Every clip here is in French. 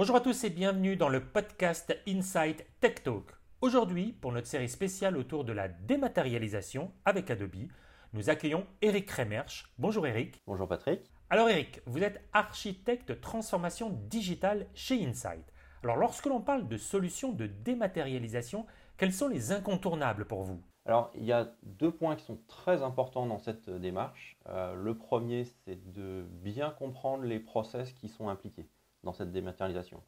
Bonjour à tous et bienvenue dans le podcast Insight Tech Talk. Aujourd'hui, pour notre série spéciale autour de la dématérialisation avec Adobe, nous accueillons Eric Kremersch. Bonjour Eric. Bonjour Patrick. Alors Eric, vous êtes architecte transformation digitale chez Insight. Alors lorsque l'on parle de solutions de dématérialisation, quels sont les incontournables pour vous? Alors il y a deux points qui sont très importants dans cette démarche. Euh, le premier, c'est de bien comprendre les process qui sont impliqués dans cette dématérialisation.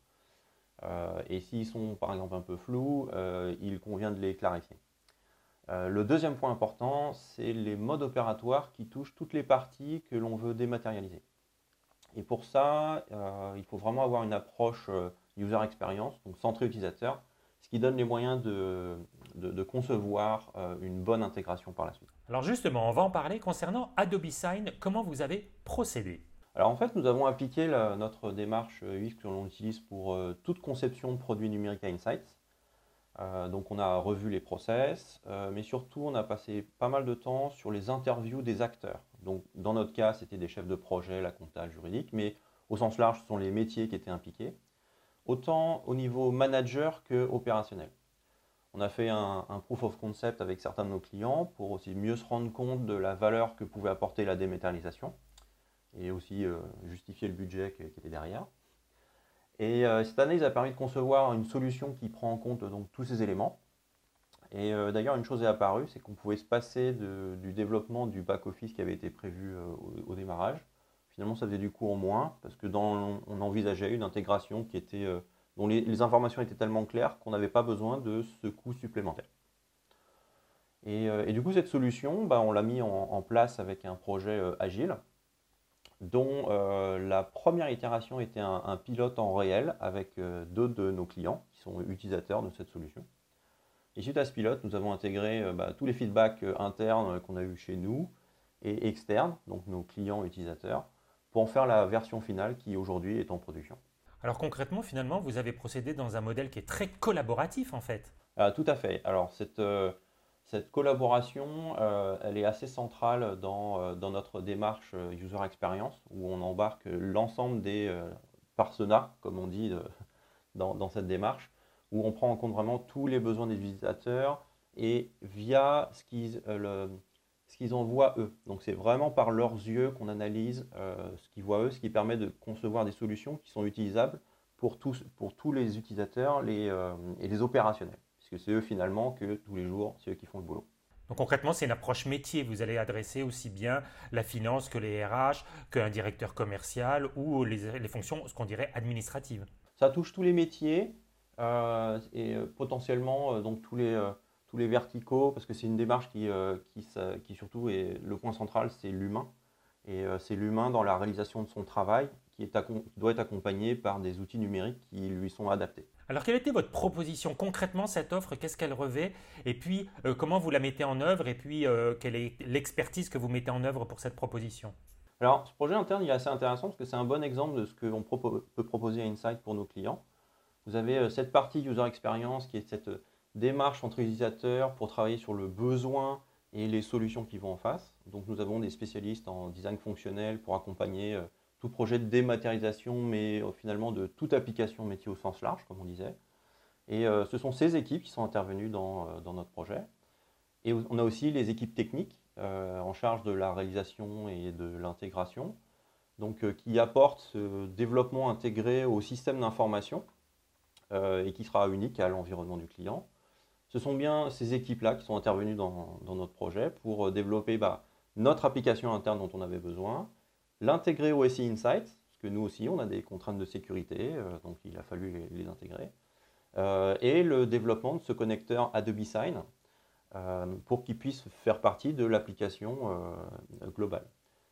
Euh, et s'ils sont par exemple un peu flous, euh, il convient de les clarifier. le deuxième point important, c'est les modes opératoires qui touchent toutes les parties que l'on veut dématérialiser. Et pour ça, il faut vraiment avoir une approche user experience, donc centré utilisateur, ce qui donne les moyens de, concevoir euh, une bonne intégration par la suite. Alors justement, on va en parler concernant Adobe Sign. Comment vous avez procédé? Alors en fait, nous avons appliqué notre démarche UX que l'on utilise pour euh, toute conception de produits numériques Insights. Euh, donc on a revu les process, mais surtout on a passé pas mal de temps sur les interviews des acteurs. Donc dans notre cas, c'était des chefs de projet, la comptable juridique, mais au sens large, ce sont les métiers qui étaient impliqués autant au niveau manager que opérationnel. On a fait un, proof of concept avec certains de nos clients pour aussi mieux se rendre compte de la valeur que pouvait apporter la dématérialisation et aussi euh, justifier le budget qui, était derrière. Et euh, cette analyse a permis de concevoir une solution qui prend en compte donc, tous ces éléments. Et euh, d'ailleurs, une chose est apparue, c'est qu'on pouvait se passer du développement du back-office qui avait été prévu au, démarrage finalement ça faisait du coup en moins parce que on envisageait une intégration dont les, informations étaient tellement claires qu'on n'avait pas besoin de ce coût supplémentaire. Et, du coup cette solution, bah, on l'a mis en, place avec un projet agile dont la première itération était un, pilote en réel avec deux de nos clients qui sont utilisateurs de cette solution. Et suite à ce pilote, nous avons intégré bah, tous les feedbacks internes qu'on a eu chez nous et externes, donc nos clients utilisateurs, pour en faire la version finale qui aujourd'hui est en production. Alors concrètement, finalement, vous avez procédé dans un modèle qui est très collaboratif en fait. Ah, tout à fait. Alors cette, euh, cette collaboration, euh, elle est assez centrale dans, euh, notre démarche user experience où on embarque l'ensemble des personas, comme on dit dans, cette démarche, où on prend en compte vraiment tous les besoins des utilisateurs et via ce qu'ils ce qu'ils en voient eux. Donc c'est vraiment par leurs yeux qu'on analyse euh, ce qu'ils voient eux, ce qui permet de concevoir des solutions qui sont utilisables pour tous, les utilisateurs euh, et les opérationnels. Puisque c'est eux finalement que tous les jours, c'est eux qui font le boulot. Donc concrètement, c'est une approche métier. Vous allez adresser aussi bien la finance que les RH, qu'un directeur commercial ou les, les fonctions, ce qu'on dirait administratives. Ça touche tous les métiers euh, et potentiellement donc tous les tous les verticaux, parce que c'est une démarche qui, euh, qui, surtout est le point central, c'est l'humain. Et euh, c'est l'humain dans la réalisation de son travail qui, est doit être accompagné par des outils numériques qui lui sont adaptés. Alors quelle était votre proposition concrètement cette offre? Qu'est-ce qu'elle revêt? Et puis euh, comment vous la mettez en œuvre? Et puis quelle est l'expertise que vous mettez en œuvre pour cette proposition? Alors ce projet interne il est assez intéressant parce que c'est un bon exemple de ce qu'on peut proposer à Insight pour nos clients. Vous avez cette partie user experience qui est cette démarche entre utilisateurs pour travailler sur le besoin et les solutions qui vont en face. Donc nous avons des spécialistes en design fonctionnel pour accompagner euh, tout projet de dématérialisation, mais euh, finalement de toute application métier au sens large, comme on disait. Et euh, ce sont ces équipes qui sont intervenues dans, notre projet. Et on a aussi les équipes techniques en charge de la réalisation et de l'intégration, donc qui apportent ce développement intégré au système d'information et qui sera unique à l'environnement du client ce sont bien ces équipes-là qui sont intervenues dans, notre projet pour euh, développer bah, notre application interne dont on avait besoin, l'intégrer au SI Insights, parce que nous aussi, on a des contraintes de sécurité, euh, donc il a fallu les, intégrer, euh, et le développement de ce connecteur Adobe Sign pour qu'il puisse faire partie de l'application globale.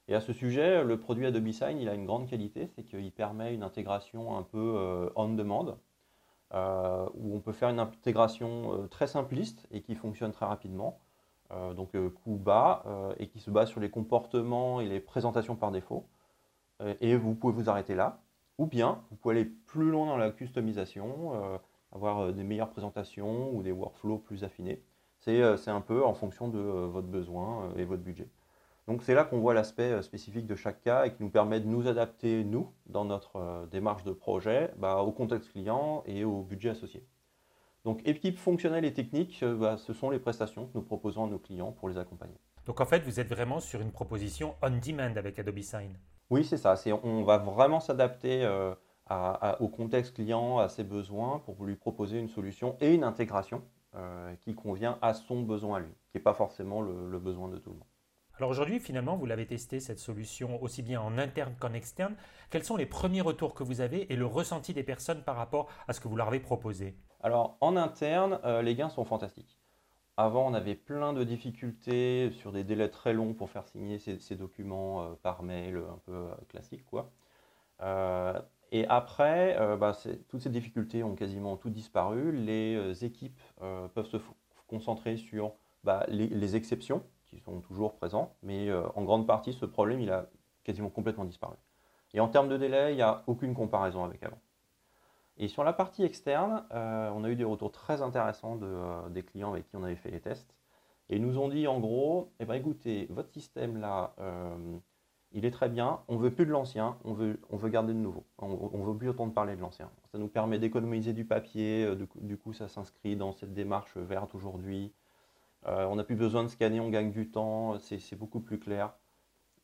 Et à ce sujet, le produit Adobe Sign, il a une grande qualité, c'est qu'il permet une intégration un peu on demand, euh, où on peut faire une intégration euh, très simpliste et qui fonctionne très rapidement. Euh, donc coût bas et qui se base sur les comportements et les présentations par défaut. et vous pouvez vous arrêter là. Ou bien, vous pouvez aller plus loin dans la customisation, avoir des meilleures présentations ou des workflows plus affinés. C'est un peu en fonction de votre besoin et votre budget. Donc c'est là qu'on voit l'aspect spécifique de chaque cas et qui nous permet de nous adapter, nous, dans notre démarche de projet, bah, au contexte client et au budget associé. Donc équipe fonctionnelle et technique, bah, ce sont les prestations que nous proposons à nos clients pour les accompagner. Donc en fait, vous êtes vraiment sur une proposition on-demand avec Adobe Sign. Oui, c'est ça. on va vraiment s'adapter au contexte client, à ses besoins, pour lui proposer une solution et une intégration euh, qui convient à son besoin à lui, qui n'est pas forcément le, besoin de tout le monde. Alors aujourd'hui, finalement, vous l'avez testé, cette solution, aussi bien en interne qu'en externe. Quels sont les premiers retours que vous avez et le ressenti des personnes par rapport à ce que vous leur avez proposé? Alors en interne, euh, les gains sont fantastiques. Avant, on avait plein de difficultés sur des délais très longs pour faire signer ces, documents euh, par mail, un peu classique. quoi. Et après, euh, bah, toutes ces difficultés ont quasiment tout disparu. Les euh, équipes euh, peuvent se concentrer sur bah, les, exceptions qui sont toujours présentes, mais en grande partie, ce problème, il a quasiment complètement disparu. Et en termes de délai, il n'y a aucune comparaison avec avant. Et sur la partie externe, on a eu des retours très intéressants de, des clients avec qui on avait fait les tests. Et ils nous ont dit en gros, eh ben, écoutez, votre système là, il est très bien, on veut plus de l'ancien, on veut, on veut garder le nouveau. On, ne veut plus entendre parler de l'ancien. Ça nous permet d'économiser du papier, euh, du, coup, ça s'inscrit dans cette démarche verte aujourd'hui. Euh, on n'a plus besoin de scanner, on gagne du temps, c'est beaucoup plus clair.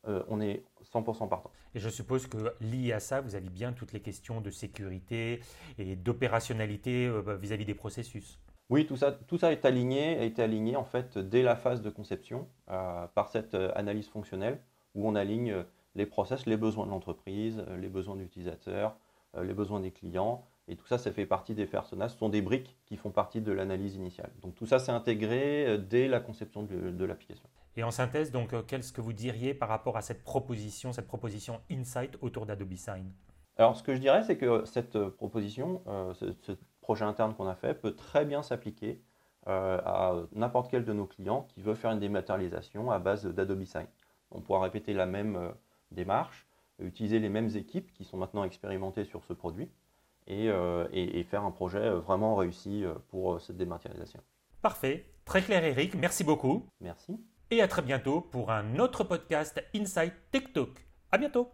Euh, on est 100% partant. Et je suppose que lié à ça, vous avez bien toutes les questions de sécurité et d'opérationnalité vis-à-vis des processus. Oui, tout ça, tout ça est aligné, a été aligné en fait dès la phase de conception par cette analyse fonctionnelle où on aligne euh, les process, les besoins de l'entreprise, euh, les besoins d'utilisateurs, euh, les besoins des clients. Et tout ça, ça fait partie des personnages. Ce sont des briques qui font partie de l'analyse initiale. Donc tout ça, c'est intégré dès la conception de, l'application. Et en synthèse, donc, qu'est-ce que vous diriez par rapport à cette proposition, cette proposition Insight autour d'Adobe Sign? Alors, ce que je dirais, c'est que cette proposition, ce, projet interne qu'on a fait, peut très bien s'appliquer à n'importe quel de nos clients qui veut faire une dématérialisation à base d'Adobe Sign. On pourra répéter la même euh, démarche, utiliser les mêmes équipes qui sont maintenant expérimentées sur ce produit et, euh, faire un projet euh, vraiment réussi pour cette dématérialisation. Parfait, très clair Eric, merci beaucoup. Merci. Et à très bientôt pour un autre podcast Insight Tech Talk. À bientôt.